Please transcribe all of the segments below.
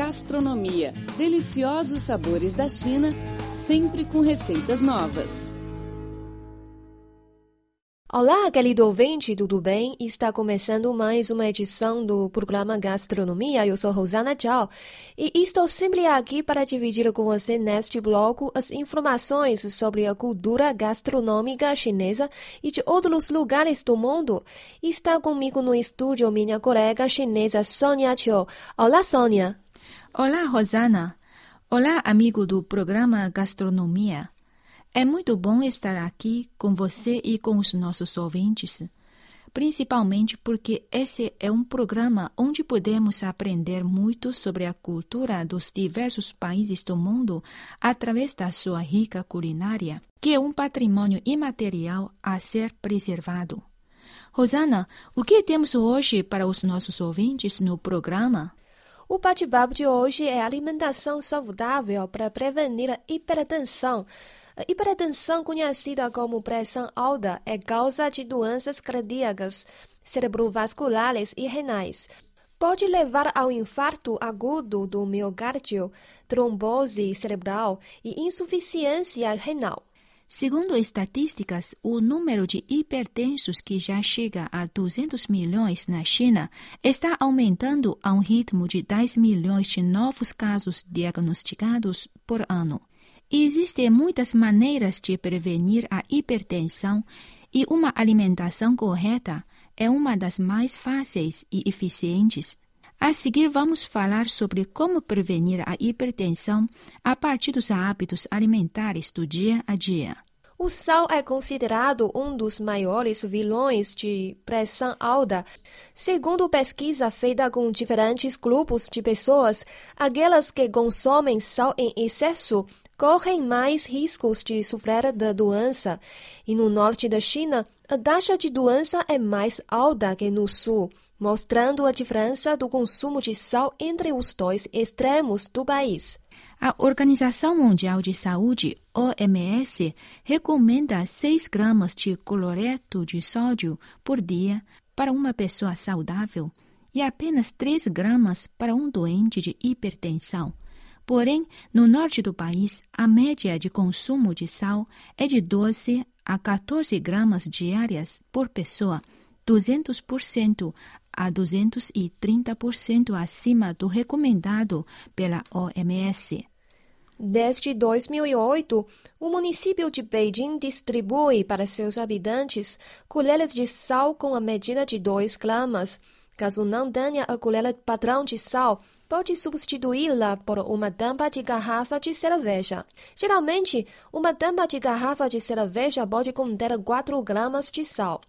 Gastronomia. Deliciosos sabores da China, sempre com receitas novas. Olá, querido ouvinte, tudo bem? Está começando mais uma edição do programa Gastronomia. Eu sou Rosana Zhao e estou sempre aqui para dividir com você neste bloco as informações sobre a cultura gastronômica chinesa e de outros lugares do mundo. Está comigo no estúdio minha colega chinesa Sonia Chiu. Olá, Sonia. Olá, Rosana. Olá, amigo do programa Gastronomia. É muito bom estar aqui com você e com os nossos ouvintes, principalmente porque esse é um programa onde podemos aprender muito sobre a cultura dos diversos países do mundo através da sua rica culinária, que é um patrimônio imaterial a ser preservado. Rosana, o que temos hoje para os nossos ouvintes no programa? O bate-papo de hoje é alimentação saudável para prevenir a hipertensão. A hipertensão, conhecida como pressão alta, é causa de doenças cardíacas, cerebrovasculares e renais. Pode levar ao infarto agudo do miocárdio, trombose cerebral e insuficiência renal. Segundo estatísticas, o número de hipertensos que já chega a 200 milhões na China está aumentando a um ritmo de 10 milhões de novos casos diagnosticados por ano. Existem muitas maneiras de prevenir a hipertensão e uma alimentação correta é uma das mais fáceis e eficientes. A seguir, vamos falar sobre como prevenir a hipertensão a partir dos hábitos alimentares do dia a dia. O sal é considerado um dos maiores vilões de pressão alta. Segundo pesquisa feita com diferentes grupos de pessoas, aquelas que consomem sal em excesso correm mais riscos de sofrer da doença. E no norte da China, a taxa de doença é mais alta que no sul, mostrando a diferença do consumo de sal entre os dois extremos do país. A Organização Mundial de Saúde, OMS, recomenda 6 gramas de cloreto de sódio por dia para uma pessoa saudável e apenas 3 gramas para um doente de hipertensão. Porém, no norte do país, a média de consumo de sal é de 12 a 14 gramas diárias por pessoa, 200% a 230% acima do recomendado pela OMS. Desde 2008, o município de Beijing distribui para seus habitantes colheres de sal com a medida de 2 gramas. Caso não tenha a colher padrão de sal, pode substituí-la por uma tampa de garrafa de cerveja. Geralmente, uma tampa de garrafa de cerveja pode conter 4 gramas de sal.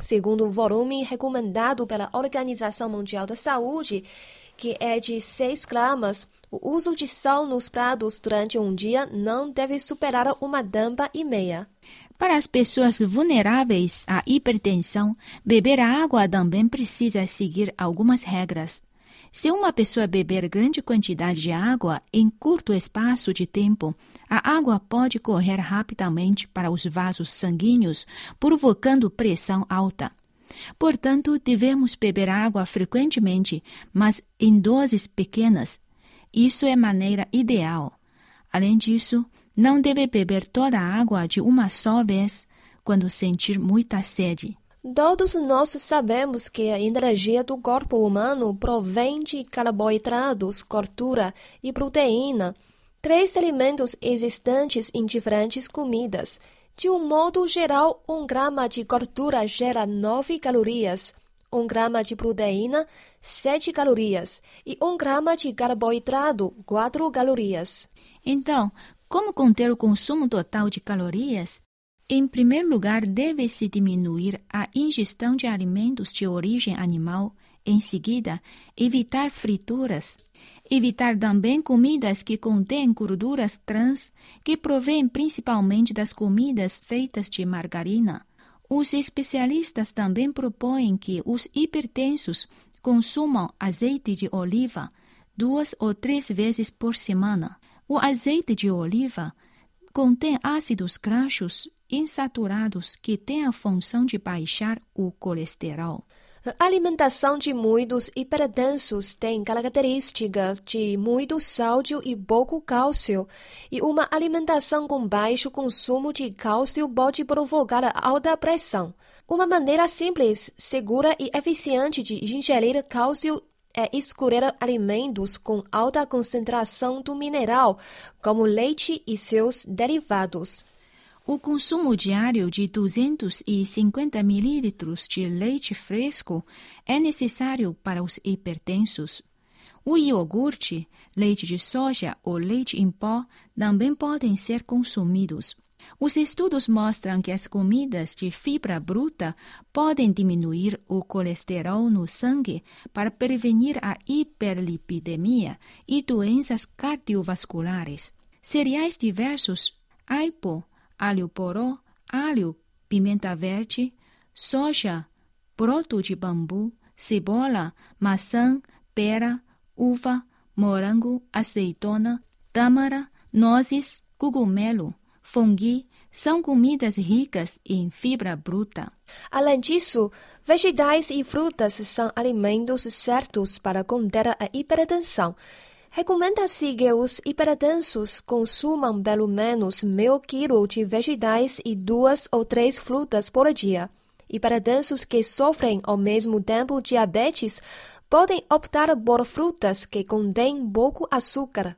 Segundo o volume recomendado pela Organização Mundial da Saúde, que é de 6 gramas, o uso de sal nos pratos durante um dia não deve superar uma tampa e meia. Para as pessoas vulneráveis à hipertensão, beber água também precisa seguir algumas regras. Se uma pessoa beber grande quantidade de água em curto espaço de tempo, a água pode correr rapidamente para os vasos sanguíneos, provocando pressão alta. Portanto, devemos beber água frequentemente, mas em doses pequenas. Isso é maneira ideal. Além disso, não deve beber toda a água de uma só vez quando sentir muita sede. Todos nós sabemos que a energia do corpo humano provém de carboidratos, gordura e proteína, três alimentos existentes em diferentes comidas. De um modo geral, um grama de gordura gera 9 calorias, um grama de proteína, 7 calorias, e um grama de carboidrato, 4 calorias. Então, como conter o consumo total de calorias? Em primeiro lugar, deve-se diminuir a ingestão de alimentos de origem animal. Em seguida, evitar frituras. Evitar também comidas que contêm gorduras trans, que provêm principalmente das comidas feitas de margarina. Os especialistas também propõem que os hipertensos consumam azeite de oliva duas ou três vezes por semana. O azeite de oliva contém ácidos graxos insaturados que têm a função de baixar o colesterol. A alimentação de muitos hipertensos tem características de muito sódio e pouco cálcio, e uma alimentação com baixo consumo de cálcio pode provocar alta pressão. Uma maneira simples, segura e eficiente de ingerir cálcio é escolher alimentos com alta concentração do mineral, como leite e seus derivados. O consumo diário de 250 mililitros de leite fresco é necessário para os hipertensos. O iogurte, leite de soja ou leite em pó também podem ser consumidos. Os estudos mostram que as comidas de fibra bruta podem diminuir o colesterol no sangue para prevenir a hiperlipidemia e doenças cardiovasculares. Cereais diversos, aipo, alho poró, alho, pimenta verde, soja, broto de bambu, cebola, maçã, pera, uva, morango, azeitona, tâmara, nozes, cogumelo, funghi são comidas ricas em fibra bruta. Além disso, vegetais e frutas são alimentos certos para conter a hipertensão. Recomenda-se que os hipertensos consumam pelo menos meio quilo de vegetais e duas ou três frutas por dia. Hipertensos que sofrem ao mesmo tempo diabetes podem optar por frutas que contêm pouco açúcar.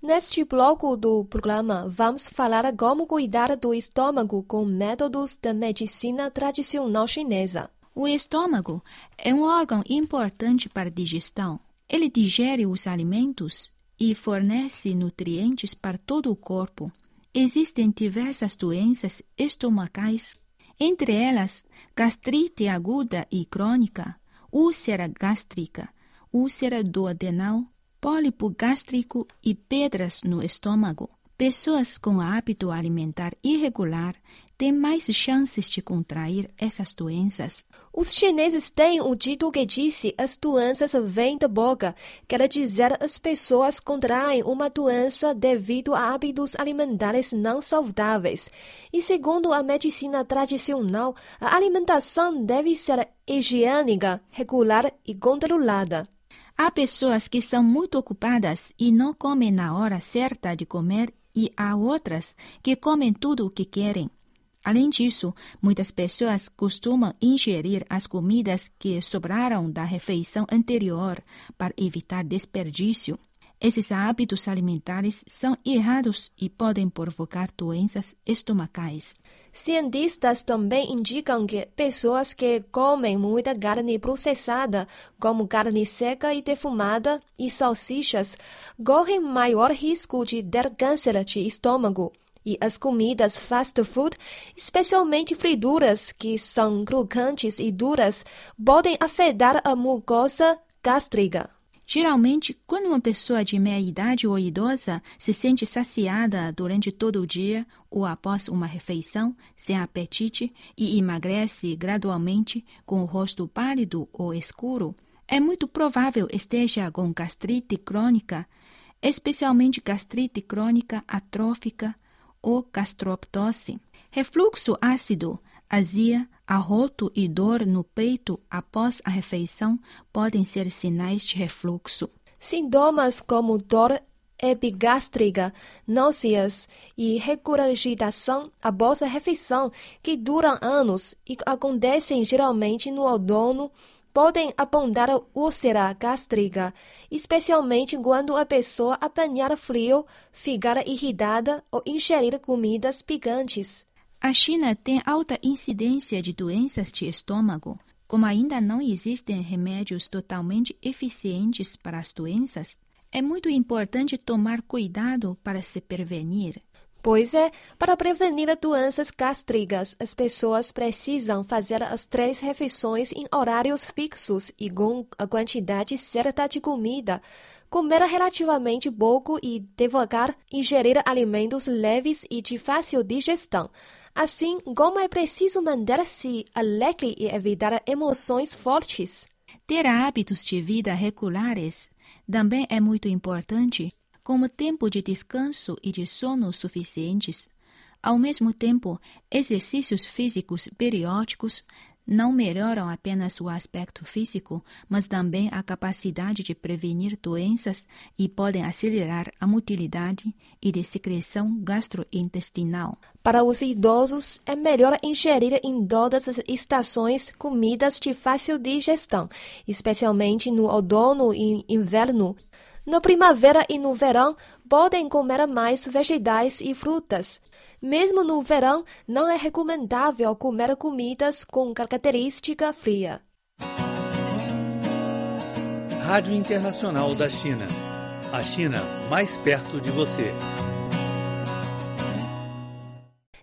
Neste bloco do programa, vamos falar como cuidar do estômago com métodos da medicina tradicional chinesa. O estômago é um órgão importante para a digestão. Ele digere os alimentos e fornece nutrientes para todo o corpo. Existem diversas doenças estomacais, entre elas gastrite aguda e crônica, úlcera gástrica, úlcera duodenal, pólipo gástrico e pedras no estômago. Pessoas com hábito alimentar irregular têm mais chances de contrair essas doenças. Os chineses têm um dito que disse as doenças vêm da boca. Quer dizer, as pessoas contraem uma doença devido a hábitos alimentares não saudáveis. E segundo a medicina tradicional, a alimentação deve ser higiênica, regular e controlada. Há pessoas que são muito ocupadas e não comem na hora certa de comer e há outras que comem tudo o que querem. Além disso, muitas pessoas costumam ingerir as comidas que sobraram da refeição anterior para evitar desperdício. Esses hábitos alimentares são errados e podem provocar doenças estomacais. Cientistas também indicam que pessoas que comem muita carne processada, como carne seca e defumada e salsichas, correm maior risco de ter câncer de estômago. E as comidas fast food, especialmente frituras, que são crocantes e duras, podem afetar a mucosa gástrica. Geralmente, quando uma pessoa de meia idade ou idosa se sente saciada durante todo o dia ou após uma refeição, sem apetite e emagrece gradualmente com o rosto pálido ou escuro, é muito provável esteja com gastrite crônica, especialmente gastrite crônica atrófica ou gastroptose. Refluxo ácido, azia, Arroto e dor no peito após a refeição podem ser sinais de refluxo. Sintomas como dor epigástrica, náuseas e regurgitação após a refeição, que duram anos e acontecem geralmente no outono, podem apontar úlcera gástrica, especialmente quando a pessoa apanhar frio, ficar irritada ou ingerir comidas picantes. A China tem alta incidência de doenças de estômago. Como ainda não existem remédios totalmente eficientes para as doenças, é muito importante tomar cuidado para se prevenir. Pois é, para prevenir doenças gástricas, as pessoas precisam fazer as três refeições em horários fixos e com a quantidade certa de comida. Comer relativamente pouco e devagar, ingerir alimentos leves e de fácil digestão. Assim, como é preciso manter-se alegre e evitar emoções fortes. Ter hábitos de vida regulares também é muito importante, como tempo de descanso e de sono suficientes. Ao mesmo tempo, exercícios físicos periódicos não melhoram apenas o aspecto físico, mas também a capacidade de prevenir doenças e podem acelerar a motilidade e de secreção gastrointestinal. Para os idosos, é melhor ingerir em todas as estações comidas de fácil digestão, especialmente no outono e inverno. Na primavera e no verão, podem comer mais vegetais e frutas. Mesmo no verão, não é recomendável comer comidas com característica fria. Rádio Internacional da China. A China mais perto de você.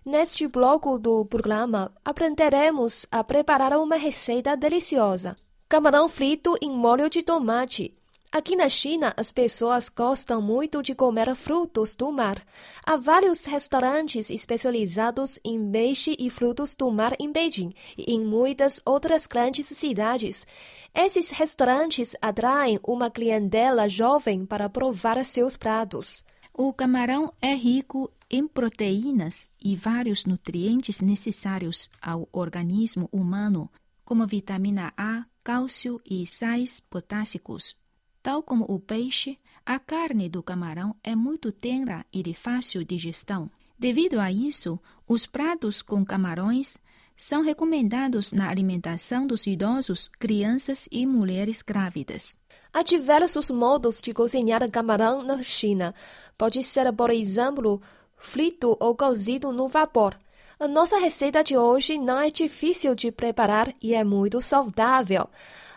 Neste bloco do programa, aprenderemos a preparar uma receita deliciosa: camarão frito em molho de tomate. Aqui na China, as pessoas gostam muito de comer frutos do mar. Há vários restaurantes especializados em peixe e frutos do mar em Beijing e em muitas outras grandes cidades. Esses restaurantes atraem uma clientela jovem para provar seus pratos. O camarão é rico em proteínas e vários nutrientes necessários ao organismo humano, como vitamina A, cálcio e sais potássicos. Tal como o peixe, a carne do camarão é muito tenra e de fácil digestão. Devido a isso, os pratos com camarões são recomendados na alimentação dos idosos, crianças e mulheres grávidas. Há diversos modos de cozinhar camarão na China. Pode ser, por exemplo, frito ou cozido no vapor. A nossa receita de hoje não é difícil de preparar e é muito saudável.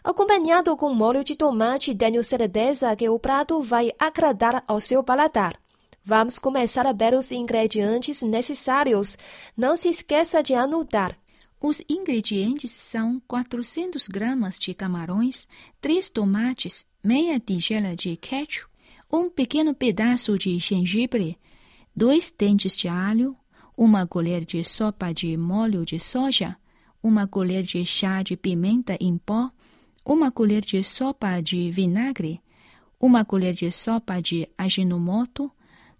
Acompanhado com molho de tomate, tenho certeza que o prato vai agradar ao seu paladar. Vamos começar a ver os ingredientes necessários. Não se esqueça de anotar. Os ingredientes são 400 gramas de camarões, 3 tomates, meia tigela de ketchup, um pequeno pedaço de gengibre, dois dentes de alho, uma colher de sopa de molho de soja, uma colher de chá de pimenta em pó, uma colher de sopa de vinagre, uma colher de sopa de aginomoto,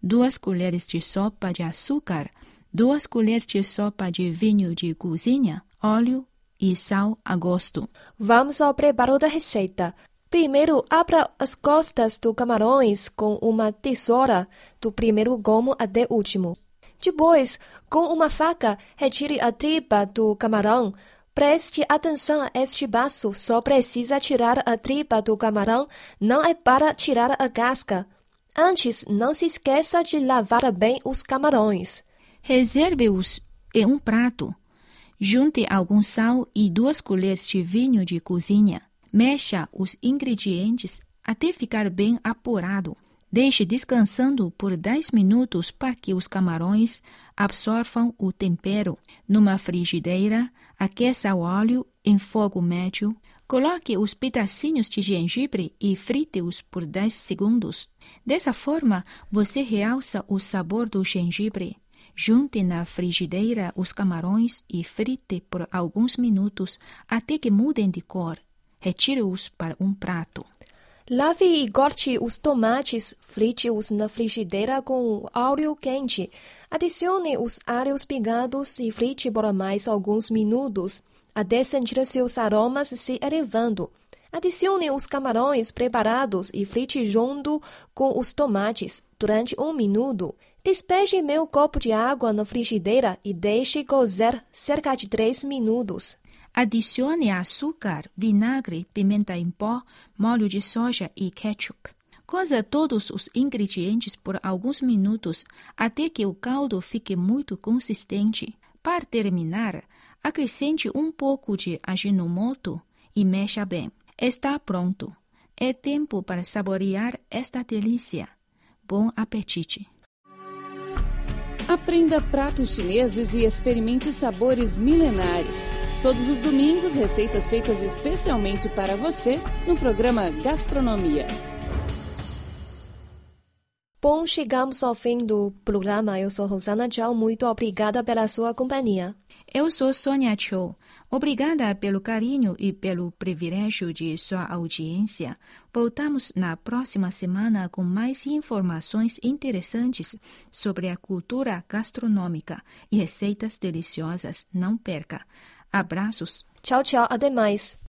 duas colheres de sopa de açúcar, duas colheres de sopa de vinho de cozinha, óleo e sal a gosto. Vamos ao preparo da receita. Primeiro, abra as costas do camarões com uma tesoura, do primeiro gomo até o último. Depois, com uma faca, retire a tripa do camarão, Preste atenção a este passo, só precisa tirar a tripa do camarão, não é para tirar a casca. Antes, não se esqueça de lavar bem os camarões. Reserve-os em um prato. Junte algum sal e duas colheres de vinho de cozinha. Mexa os ingredientes até ficar bem apurado. Deixe descansando por 10 minutos para que os camarões absorvam o tempero. Numa frigideira, aqueça o óleo em fogo médio. Coloque os pedacinhos de gengibre e frite-os por 10 segundos. Dessa forma, você realça o sabor do gengibre. Junte na frigideira os camarões e frite por alguns minutos até que mudem de cor. Retire-os para um prato. Lave e corte os tomates, frite-os na frigideira com óleo quente. Adicione os alhos picados e frite por mais alguns minutos, até sentir seus aromas se elevando. Adicione os camarões preparados e frite junto com os tomates durante um minuto. Despeje meio copo de água na frigideira e deixe cozer cerca de 3 minutos. Adicione açúcar, vinagre, pimenta em pó, molho de soja e ketchup. Coza todos os ingredientes por alguns minutos até que o caldo fique muito consistente. Para terminar, acrescente um pouco de aginomoto e mexa bem. Está pronto. É tempo para saborear esta delícia. Bom apetite! Aprenda pratos chineses e experimente sabores milenares. Todos os domingos, receitas feitas especialmente para você no programa Gastronomia. Bom, chegamos ao fim do programa. Eu sou Rosana Tchau. Muito obrigada pela sua companhia. Eu sou Sônia Cho. Obrigada pelo carinho e pelo privilégio de sua audiência. Voltamos na próxima semana com mais informações interessantes sobre a cultura gastronômica e receitas deliciosas. Não perca. Abraços. Tchau, tchau. Até mais.